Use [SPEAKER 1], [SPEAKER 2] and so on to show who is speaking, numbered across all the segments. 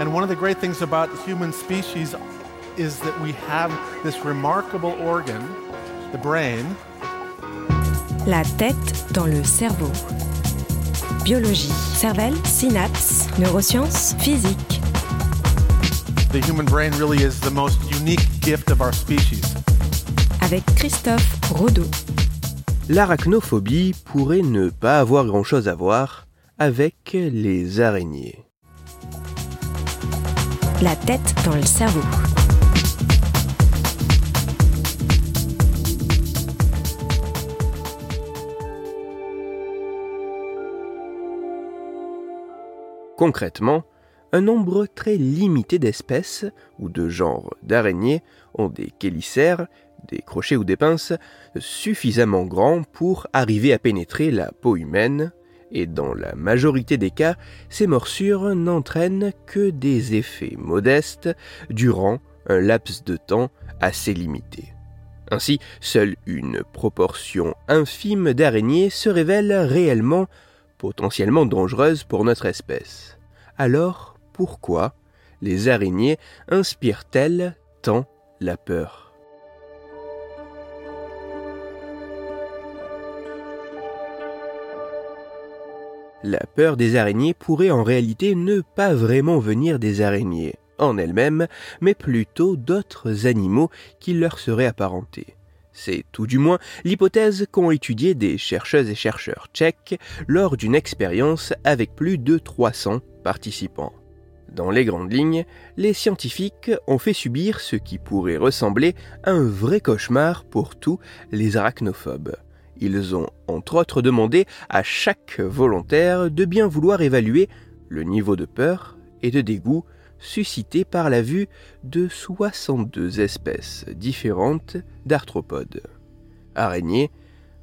[SPEAKER 1] And one of the great things about the human species is that we have this remarkable organ, the brain.
[SPEAKER 2] La tête dans le cerveau. Biologie, cervelle, synapses, neurosciences, physique.
[SPEAKER 1] The human brain really is the most unique gift of our species.
[SPEAKER 2] Avec Christophe Rodeau.
[SPEAKER 3] L'arachnophobie pourrait ne pas avoir grand-chose à voir avec les araignées.
[SPEAKER 2] La tête dans le cerveau.
[SPEAKER 3] Concrètement, un nombre très limité d'espèces ou de genres d'araignées ont des chélicères, des crochets ou des pinces suffisamment grands pour arriver à pénétrer la peau humaine, et dans la majorité des cas, ces morsures n'entraînent que des effets modestes durant un laps de temps assez limité. Ainsi, seule une proportion infime d'araignées se révèle réellement potentiellement dangereuse pour notre espèce. Alors, pourquoi les araignées inspirent-elles tant la peur? La peur des araignées pourrait en réalité ne pas vraiment venir des araignées en elles-mêmes, mais plutôt d'autres animaux qui leur seraient apparentés. C'est tout du moins l'hypothèse qu'ont étudié des chercheuses et chercheurs tchèques lors d'une expérience avec plus de 300 participants. Dans les grandes lignes, les scientifiques ont fait subir ce qui pourrait ressembler à un vrai cauchemar pour tous les arachnophobes. Ils ont entre autres demandé à chaque volontaire de bien vouloir évaluer le niveau de peur et de dégoût suscité par la vue de 62 espèces différentes d'arthropodes. Araignées,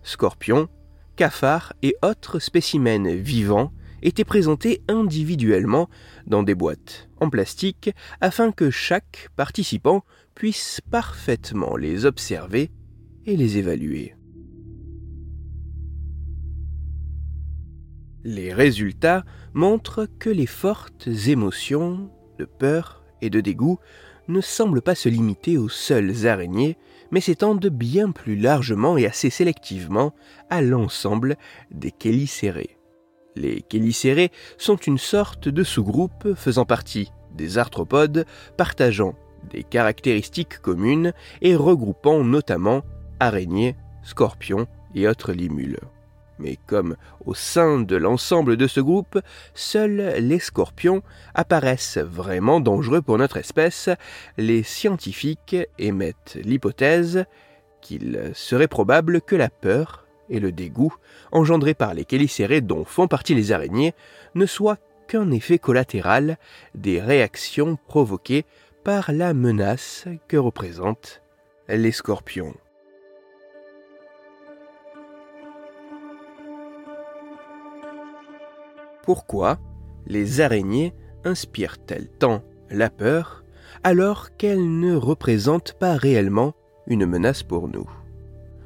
[SPEAKER 3] scorpions, cafards et autres spécimens vivants étaient présentés individuellement dans des boîtes en plastique afin que chaque participant puisse parfaitement les observer et les évaluer. Les résultats montrent que les fortes émotions de peur et de dégoût ne semblent pas se limiter aux seules araignées, mais s'étendent bien plus largement et assez sélectivement à l'ensemble des chélicérés. Les chélicérés sont une sorte de sous-groupe faisant partie des arthropodes partageant des caractéristiques communes et regroupant notamment araignées, scorpions et autres limules. Mais comme au sein de l'ensemble de ce groupe, seuls les scorpions apparaissent vraiment dangereux pour notre espèce, les scientifiques émettent l'hypothèse qu'il serait probable que la peur et le dégoût engendrés par les chélicérés dont font partie les araignées ne soient qu'un effet collatéral des réactions provoquées par la menace que représentent les scorpions. Pourquoi les araignées inspirent-elles tant la peur alors qu'elles ne représentent pas réellement une menace pour nous?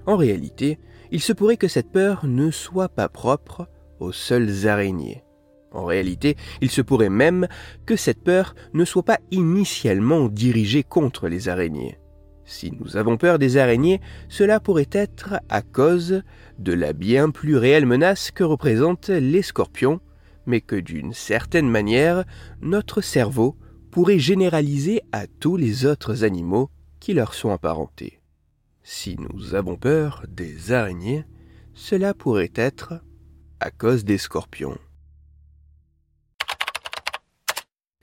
[SPEAKER 3] En réalité, il se pourrait que cette peur ne soit pas propre aux seules araignées. En réalité, il se pourrait même que cette peur ne soit pas initialement dirigée contre les araignées. Si nous avons peur des araignées, cela pourrait être à cause de la bien plus réelle menace que représentent les scorpions mais que d'une certaine manière, notre cerveau pourrait généraliser à tous les autres animaux qui leur sont apparentés. Si nous avons peur des araignées, cela pourrait être à cause des scorpions.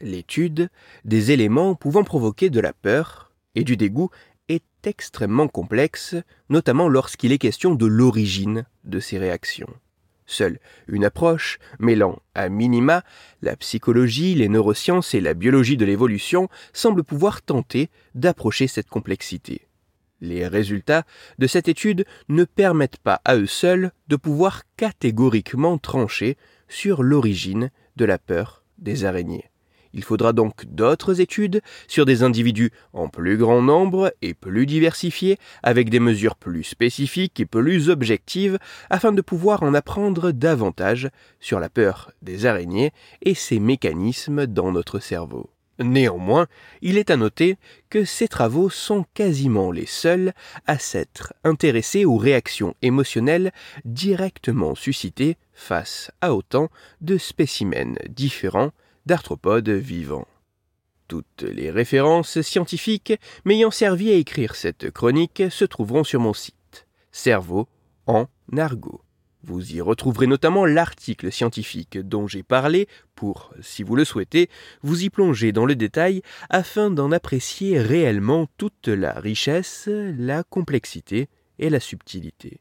[SPEAKER 3] L'étude des éléments pouvant provoquer de la peur et du dégoût est extrêmement complexe, notamment lorsqu'il est question de l'origine de ces réactions. Seule une approche mêlant à minima la psychologie, les neurosciences et la biologie de l'évolution semble pouvoir tenter d'approcher cette complexité. Les résultats de cette étude ne permettent pas à eux seuls de pouvoir catégoriquement trancher sur l'origine de la peur des araignées. Il faudra donc d'autres études sur des individus en plus grand nombre et plus diversifiés, avec des mesures plus spécifiques et plus objectives, afin de pouvoir en apprendre davantage sur la peur des araignées et ses mécanismes dans notre cerveau. Néanmoins, il est à noter que ces travaux sont quasiment les seuls à s'être intéressés aux réactions émotionnelles directement suscitées face à autant de spécimens différents d'arthropodes vivants. Toutes les références scientifiques m'ayant servi à écrire cette chronique se trouveront sur mon site Cerveau en argot. Vous y retrouverez notamment l'article scientifique dont j'ai parlé pour, si vous le souhaitez, vous y plonger dans le détail afin d'en apprécier réellement toute la richesse, la complexité et la subtilité.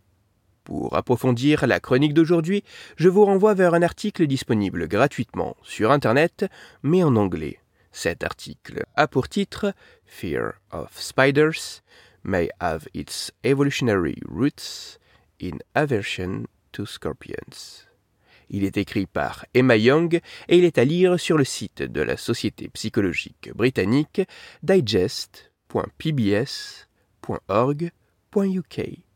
[SPEAKER 3] Pour approfondir la chronique d'aujourd'hui, je vous renvoie vers un article disponible gratuitement sur Internet, mais en anglais. Cet article a pour titre Fear of Spiders may have its evolutionary roots in aversion to Scorpions. Il est écrit par Emma Young et il est à lire sur le site de la Société psychologique britannique digest.pbs.org.uk.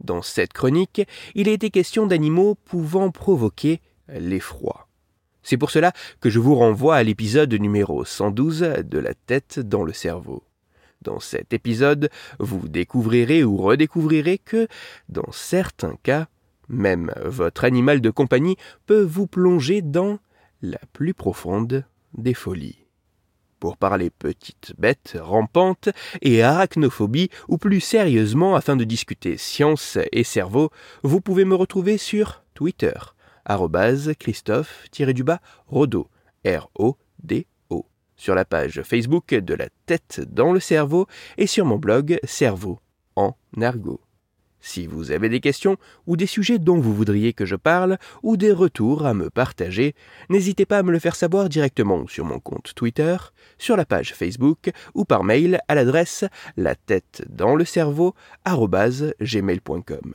[SPEAKER 3] Dans cette chronique, il a été question d'animaux pouvant provoquer l'effroi. C'est pour cela que je vous renvoie à l'épisode numéro 112 de La tête dans le cerveau. Dans cet épisode, vous découvrirez ou redécouvrirez que, dans certains cas, même votre animal de compagnie peut vous plonger dans la plus profonde des folies. Pour parler petites bêtes rampantes et arachnophobie, ou plus sérieusement afin de discuter science et cerveau, vous pouvez me retrouver sur Twitter, Christophe-Rodo, R-O-D-O, sur la page Facebook de la tête dans le cerveau et sur mon blog Cerveau en argot. Si vous avez des questions ou des sujets dont vous voudriez que je parle ou des retours à me partager, n'hésitez pas à me le faire savoir directement sur mon compte Twitter, sur la page Facebook ou par mail à l'adresse la tête dans le cerveau gmail.com.